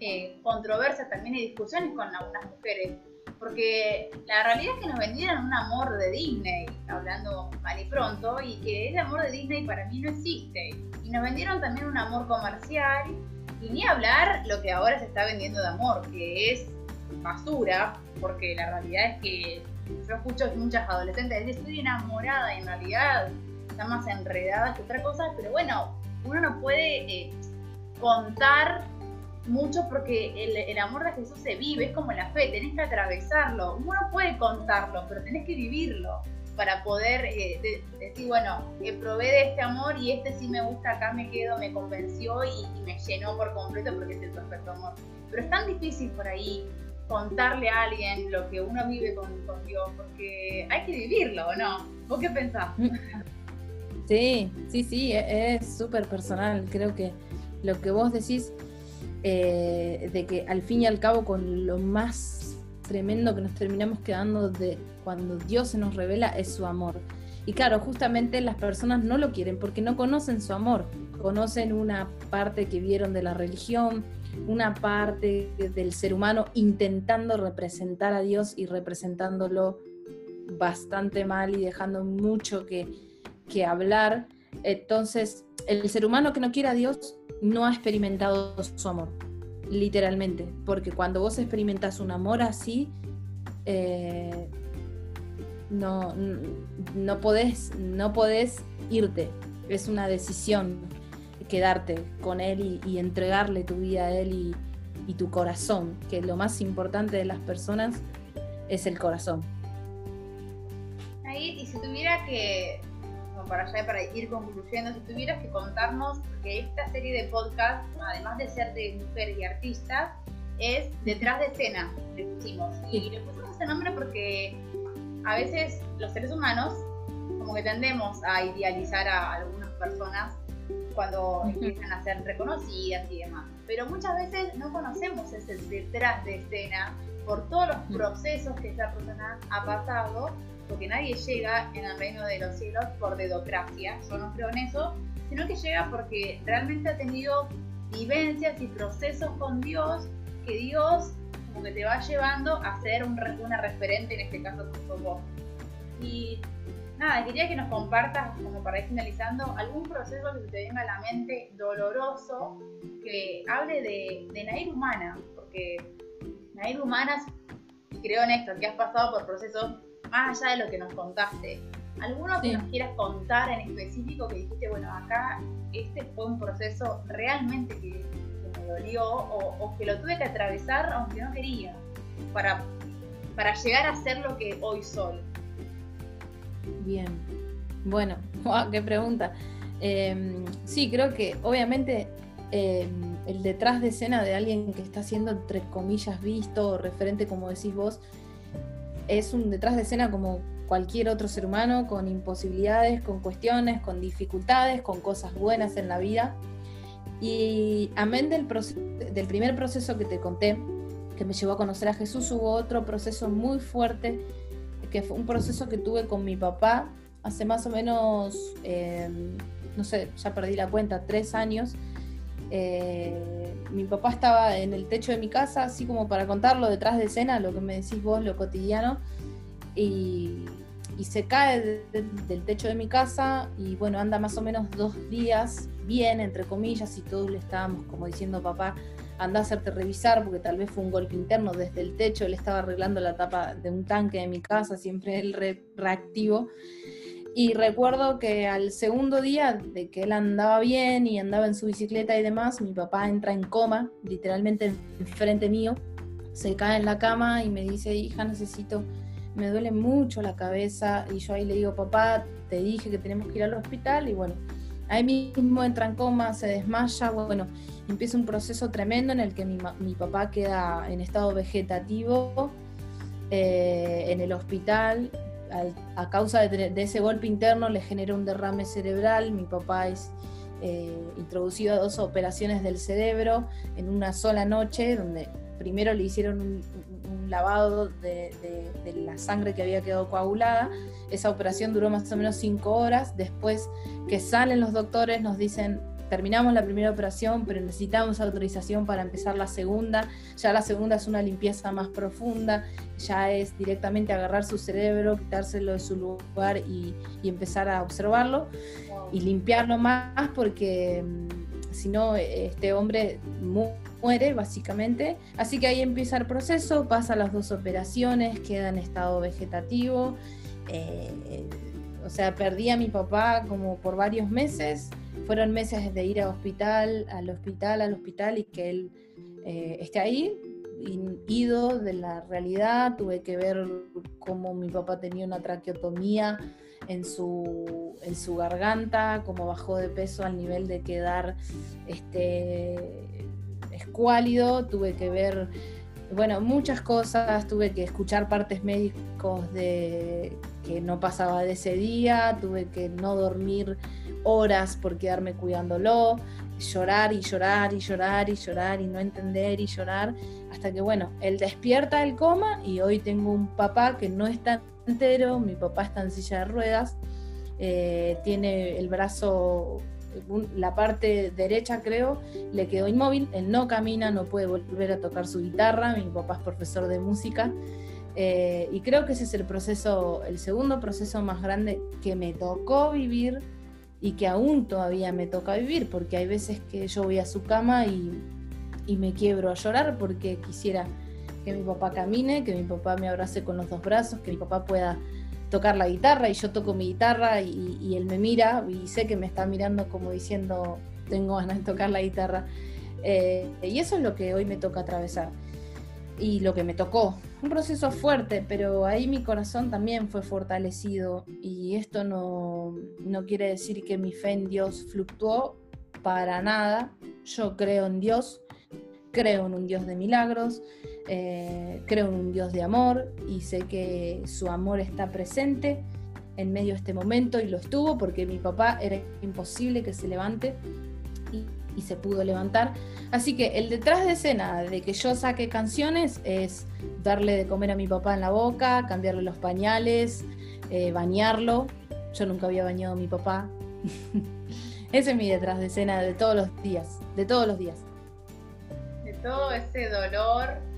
A: eh, controversia también y discusiones con algunas mujeres, porque la realidad es que nos vendieron un amor de Disney, hablando mal y pronto, y que ese amor de Disney para mí no existe. Y nos vendieron también un amor comercial, y ni hablar lo que ahora se está vendiendo de amor, que es basura, porque la realidad es que yo escucho muchas adolescentes decir estoy enamorada y en realidad están más enredadas que otra cosa, pero bueno, uno no puede eh, contar mucho porque el, amor de Jesús se vive, es como la fe, tenés que atravesarlo. Uno puede contarlo, pero tenés que vivirlo para poder eh, decir, bueno, que probé de este amor y este sí me gusta, acá me quedo, me convenció y, me llenó por completo porque es el perfecto amor. Pero es tan difícil por ahí contarle a alguien lo que uno vive con, con Dios, porque hay que vivirlo, ¿no? ¿Vos qué pensás?
B: Sí, sí, sí, e, es súper personal. Creo que lo que vos decís eh, de que al fin y al cabo con lo más tremendo que nos terminamos quedando de cuando Dios se nos revela es su amor. Y claro, justamente las personas no lo quieren porque no conocen su amor, conocen una parte que vieron de la religión, una parte del ser humano intentando representar a Dios y representándolo bastante mal y dejando mucho que, que hablar. Entonces, el ser humano que no quiere a Dios no ha experimentado su amor, literalmente, porque cuando vos experimentas un amor así, eh, no, no, podés, no podés irte, es una decisión quedarte con él y, entregarle tu vida a él y, y tu corazón, que lo más importante de las personas es el corazón.
A: Ahí, y si tuviera que para allá para ir concluyendo, si tuvieras que contarnos, que esta serie de podcast, además de ser de mujeres y artistas, es detrás de escena, le pusimos. Y le pusimos ese nombre porque a veces los seres humanos como que tendemos a idealizar a algunas personas cuando empiezan a ser reconocidas y demás. Pero muchas veces no conocemos ese detrás de escena por todos los procesos que esa persona ha pasado porque nadie llega en el reino de los cielos por dedocracia, yo no creo en eso, sino que llega porque realmente ha tenido vivencias y procesos con Dios que Dios como que te va llevando a ser una referente, en este caso como vos. Y nada, quería que nos compartas, como para ir finalizando, algún proceso que te venga a la mente doloroso que hable de, de Nair Humana, porque Nair Humana, creo en esto, que has pasado por procesos más allá de lo que nos contaste, ¿alguno que nos quieras contar en específico que dijiste, bueno, acá este fue un proceso realmente que, me dolió o, que lo tuve que atravesar aunque no quería, para, para llegar a ser lo que hoy soy?
B: Bien, bueno, qué pregunta. Em, sí, creo que obviamente em, el detrás de escena de alguien que está siendo entre comillas visto o referente, como decís vos, es un detrás de escena como cualquier otro ser humano, con imposibilidades, con cuestiones, con dificultades, con cosas buenas en la vida. Y amén del, del primer proceso que te conté, que me llevó a conocer a Jesús, hubo otro proceso muy fuerte, que fue un proceso que tuve con mi papá hace más o menos, em, no sé, ya perdí la cuenta, tres años. Eh, mi papá estaba en el techo de mi casa, así como para contarlo detrás de escena, lo que me decís vos, lo cotidiano, y, se cae del techo de mi casa y bueno, anda más o menos dos días bien, entre comillas, y todos le estábamos como diciendo, papá, anda a hacerte revisar porque tal vez fue un golpe interno desde el techo, él estaba arreglando la tapa de un tanque de mi casa, siempre él reactivo. Y recuerdo que al segundo día de que él andaba bien y andaba en su bicicleta y demás, mi papá entra en coma, literalmente enfrente mío, se cae en la cama y me dice, hija, necesito, me duele mucho la cabeza. Y yo ahí le digo, papá, te dije que tenemos que ir al hospital. Y bueno, ahí mismo entra en coma, se desmaya, bueno, empieza un proceso tremendo en el que mi, mi papá queda en estado vegetativo eh, en el hospital a, causa de, ese golpe interno le genera un derrame cerebral. Mi papá es eh, introducido a dos operaciones del cerebro en una sola noche, donde primero le hicieron un, lavado de, la sangre que había quedado coagulada. Esa operación duró más o menos cinco horas. Después que salen los doctores nos dicen, terminamos la primera operación, pero necesitamos autorización para empezar la segunda. Ya la segunda es una limpieza más profunda, ya es directamente agarrar su cerebro, quitárselo de su lugar y, empezar a observarlo y limpiarlo más porque mm, si no, este hombre muere básicamente. Así que ahí empieza el proceso, pasa las dos operaciones, queda en estado vegetativo. Eh, o sea, perdí a mi papá como por varios meses. Fueron meses de ir al hospital, al hospital, al hospital y que él eh, esté ahí, ido de la realidad. Tuve que ver cómo mi papá tenía una traqueotomía en su, en su garganta, cómo bajó de peso al nivel de quedar este, escuálido. Tuve que ver bueno, muchas cosas, tuve que escuchar partes médicos de que no pasaba de ese día, tuve que no dormir horas por quedarme cuidándolo, llorar y llorar y llorar y llorar y no entender y llorar, hasta que bueno, él despierta del coma y hoy tengo un papá que no está entero, mi papá está en silla de ruedas, eh, tiene el brazo la parte derecha creo, le quedó inmóvil, él no camina, no puede volver a tocar su guitarra, mi papá es profesor de música, eh, y creo que ese es el proceso, el segundo proceso más grande que me tocó vivir y que aún todavía me toca vivir, porque hay veces que yo voy a su cama y, me quiebro a llorar porque quisiera que mi papá camine, que mi papá me abrace con los dos brazos, que mi papá pueda tocar la guitarra y yo toco mi guitarra y, él me mira y sé que me está mirando como diciendo tengo ganas de tocar la guitarra. Eh, y eso es lo que hoy me toca atravesar y lo que me tocó. Un proceso fuerte, pero ahí mi corazón también fue fortalecido y esto no, no quiere decir que mi fe en Dios fluctuó para nada. Yo creo en Dios, creo en un Dios de milagros, eh, creo en un Dios de amor y sé que su amor está presente en medio de este momento y lo estuvo porque mi papá era imposible que se levante y, se pudo levantar. Así que el detrás de escena de que yo saque canciones es darle de comer a mi papá en la boca, cambiarle los pañales, eh, bañarlo. Yo nunca había bañado a mi papá. Ese es mi detrás de escena de todos los días, de todos los días.
A: De todo ese dolor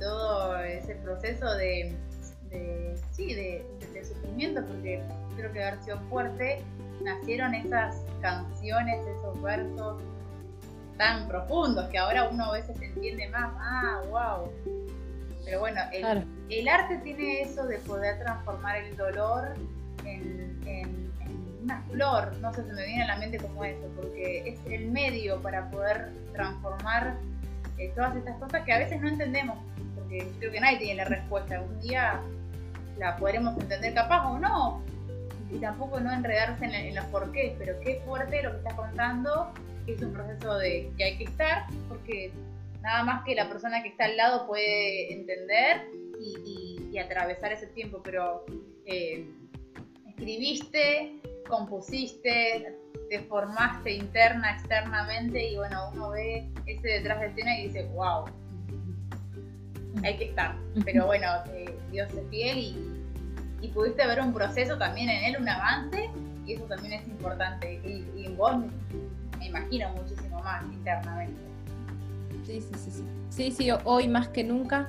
A: todo ese proceso de, sí, de, sufrimiento, porque creo que haber fuerte, nacieron esas canciones, esos versos tan profundos que ahora uno a veces entiende más, ah, wow. Pero bueno, el, arte tiene eso de poder transformar el dolor en, una flor, no sé, se me viene a la mente como eso, porque es el medio para poder transformar eh, todas estas cosas que a veces no entendemos creo que nadie tiene la respuesta. Algún día la podremos entender capaz o no. Y tampoco no enredarse en, los porqués, pero qué fuerte lo que estás contando, que es un proceso de que hay que estar, porque nada más que la persona que está al lado puede entender y, atravesar ese tiempo, pero eh, escribiste, compusiste, te formaste interna, externamente y bueno, uno ve ese detrás de escena y dice, wow, hay que estar. Pero bueno, Dios es fiel y, pudiste ver un proceso también en él, un avance, y eso también es importante. Y, en vos imagino muchísimo más internamente.
B: Sí, sí, sí, sí. Sí, sí, hoy más que nunca,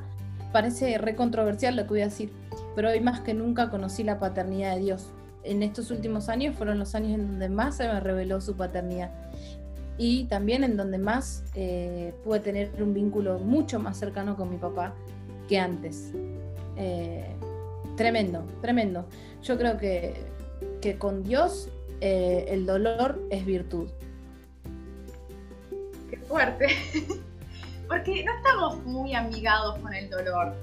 B: parece recontroversial lo que voy a decir, pero hoy más que nunca conocí la paternidad de Dios. En estos últimos años fueron los años en donde más se me reveló su paternidad y también en donde más eh, pude tener un vínculo mucho más cercano con mi papá que antes. Eh, tremendo, tremendo. Yo creo que, que con Dios eh, el dolor es virtud.
A: Fuerte. Porque no estamos muy amigados con el dolor.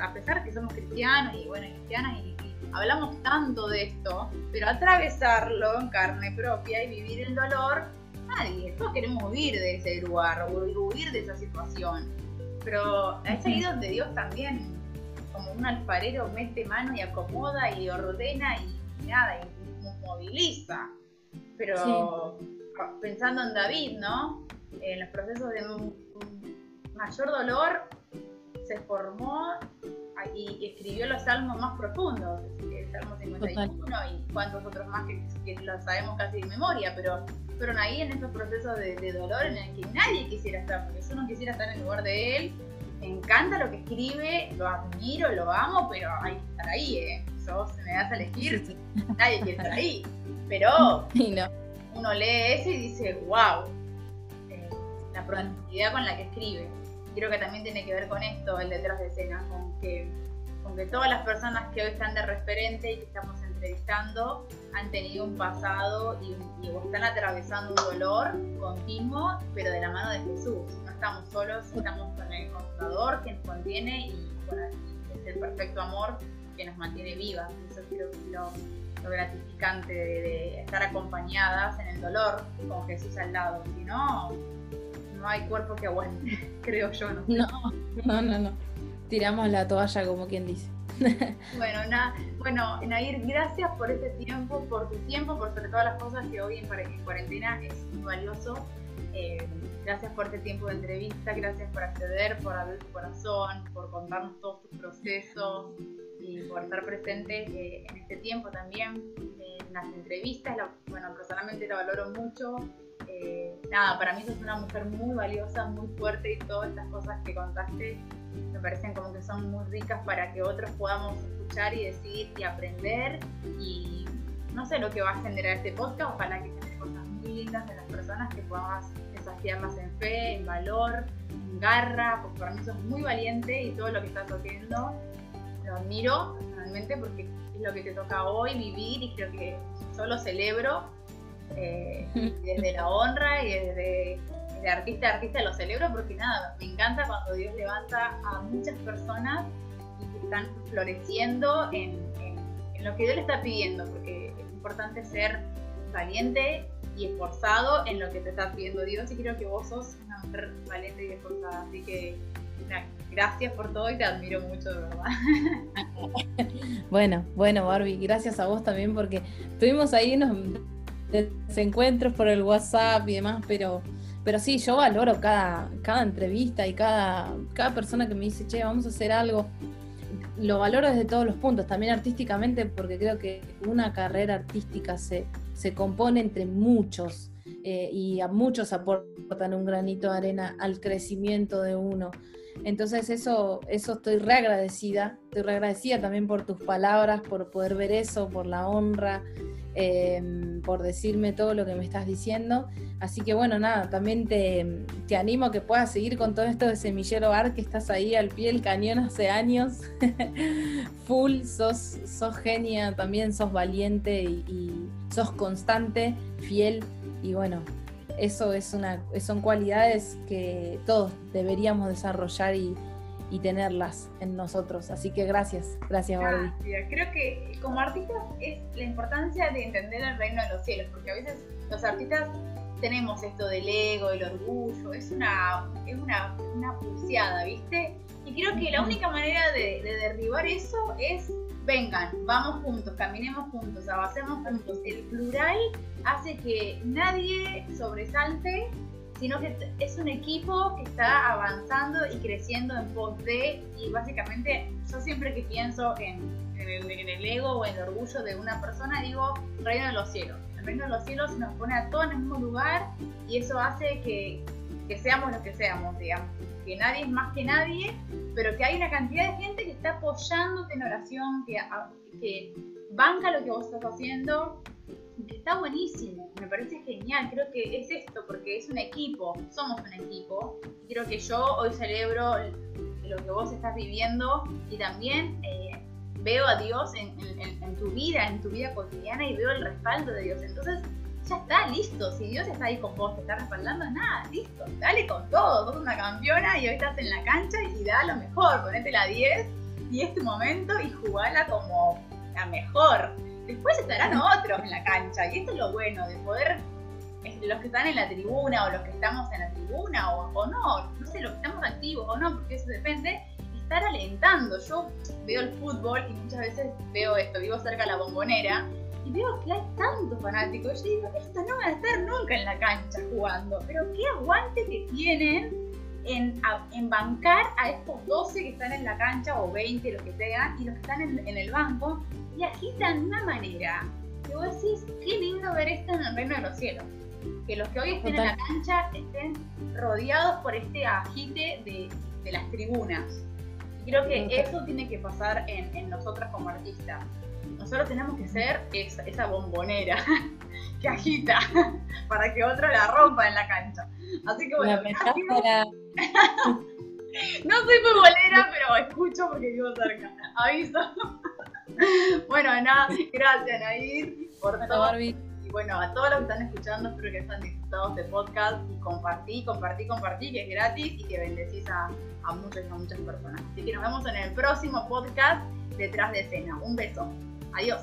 A: A pesar que somos cristianos y bueno, cristianas y, y hablamos tanto de esto, pero atravesarlo en carne propia y vivir el dolor nadie. Todos queremos huir de ese lugar, huir de esa situación. Pero es ahí donde Dios también, como un alfarero, mete mano y acomoda y ordena y nada, y moviliza. Pero pensando en David, ¿no? En los procesos de mayor dolor, se formó y escribió los salmos más profundos. El sabemos 51 y cuántos otros más que, que lo sabemos casi de memoria, pero fueron ahí en estos procesos de, dolor en el que nadie quisiera estar, porque si uno quisiera estar en el lugar de él, me encanta lo que escribe, lo admiro, lo amo, pero hay que estar ahí, ¿eh? Yo, si me das a elegir, nadie quiere estar ahí. Pero uno lee eso y dice, wow, la profundidad con la que escribe. Creo que también tiene que ver con esto, el detrás de escena, con que, con que todas las personas que hoy están de referente y que estamos entrevistando han tenido un pasado y, están atravesando un dolor continuo, pero de la mano de Jesús. No estamos solos, estamos con el Consolador que nos contiene y es el perfecto amor que nos mantiene vivas. Eso creo que es lo, gratificante de, estar acompañadas en el dolor con Jesús al lado. Si no, no hay cuerpo que aguante, creo yo.
B: No, no, no, no. Tiramos la toalla como quien dice.
A: bueno, nada, bueno, Nair, gracias por este tiempo, por tu tiempo, por sobre todas las cosas que hoy en, cuarentena es muy valioso. Eh, gracias por este tiempo de entrevista, gracias por acceder, por abrir tu corazón, por contarnos todos tus procesos y por estar presente eh, en este tiempo también en las entrevistas. bueno, personalmente lo valoro mucho. Eh, nada, para mí sos una mujer muy valiosa, muy fuerte y todas estas cosas que contaste me parecen como que son muy ricas para que otros podamos escuchar y decir y aprender. Y no sé lo que va a generar este podcast, ojalá que genere cosas muy lindas en las personas que podamos desafiarlas en fe, en valor, en garra, porque para mí sos muy valiente y todo lo que estás haciendo lo admiro personalmente porque es lo que te toca hoy vivir y creo que yo lo celebro eh, desde la honra y desde de artista a artista lo celebro porque nada, me encanta cuando Dios levanta a muchas personas y que están floreciendo en, lo que Dios le está pidiendo, porque es importante ser valiente y esforzado en lo que te está pidiendo Dios y creo que vos sos una mujer valiente y esforzada, así que gracias por todo y te admiro mucho, de verdad.
B: bueno, bueno Barbie, gracias a vos también porque tuvimos ahí unos desencuentros por el WhatsApp y demás, pero pero sí, yo valoro cada, cada entrevista y cada, cada persona que me dice, che, vamos a hacer algo. Lo valoro desde todos los puntos, también artísticamente, porque creo que una carrera artística se, se compone entre muchos eh, y a muchos aportan un granito de arena al crecimiento de uno. Entonces eso, eso estoy reagradecida, estoy reagradecida también por tus palabras, por poder ver eso, por la honra, Em, por decirme todo lo que me estás diciendo. Así que bueno, nada, también te, te, animo a que puedas seguir con todo esto de Semillero Art, que estás ahí al pie del cañón hace años. Full, sos, sos genia, también sos valiente y, sos constante, fiel y bueno. Eso es una, son cualidades que todos deberíamos desarrollar y, y tenerlas en nosotros. Así que gracias, gracias Barbie.
A: Creo que como artistas es la importancia de entender el reino de los cielos, porque a veces los artistas tenemos esto del ego, del orgullo, es una, es una, una pulseada, ¿viste? Y creo que la única manera de, de derribar eso es vengan, vamos juntos, caminemos juntos, avancemos juntos. El plural hace que nadie sobresalte sino que es un equipo que está avanzando y creciendo en pos de, y básicamente yo siempre que pienso en, el, ego o en el orgullo de una persona, digo reino de los cielos. El reino de los cielos nos pone a todos en el mismo lugar y eso hace que, que seamos lo que seamos, digamos. Que nadie es más que nadie, pero que hay una cantidad de gente que está apoyándote en oración, que, que banca lo que vos estás haciendo está buenísimo, me parece genial, creo que es esto, porque es un equipo, somos un equipo, creo que yo hoy celebro lo que vos estás viviendo y también eh, veo a Dios en, tu vida, en tu vida cotidiana y veo el respaldo de Dios, entonces ya está, listo, si Dios está ahí con vos, te está respaldando, nada, listo, dale con todo, sos una campeona y hoy estás en la cancha y da lo mejor, ponete la 10 y es tu momento y jugala como la mejor después estarán otros en la cancha. Y esto es lo bueno de poder, los que están en la tribuna o los que estamos en la tribuna o, no, no sé, los que estamos activos o no, porque eso depende, estar alentando. Yo veo el fútbol y muchas veces veo esto, vivo cerca de la bombonera y veo que hay tantos fanáticos. Yo digo, estos no van a estar nunca en la cancha jugando, pero qué aguante que tienen. En, en, bancar a estos 12 que están en la cancha o 20, los que sean, y los que están en el banco, y agitan de una manera que vos decís, qué lindo ver esto en el reino de los cielos. Que los que hoy estén en la cancha estén rodeados por este agite de, las tribunas. Y creo que eso tiene que pasar en, en nosotros como artistas. Nosotros tenemos que ser esa, esa bombonera que agita para que otro la rompa en la cancha. Así que bueno, no soy futbolera, pero escucho porque vivo cerca. Aviso. bueno, nada, gracias Nair por todo. Y bueno, a todos los que están escuchando, espero que estén disfrutados de podcast y compartí, compartí, compartí, que es gratis y que bendecís a, a muchas, a muchas personas. Así que nos vemos en el próximo podcast detrás de escena. Un beso. Adiós.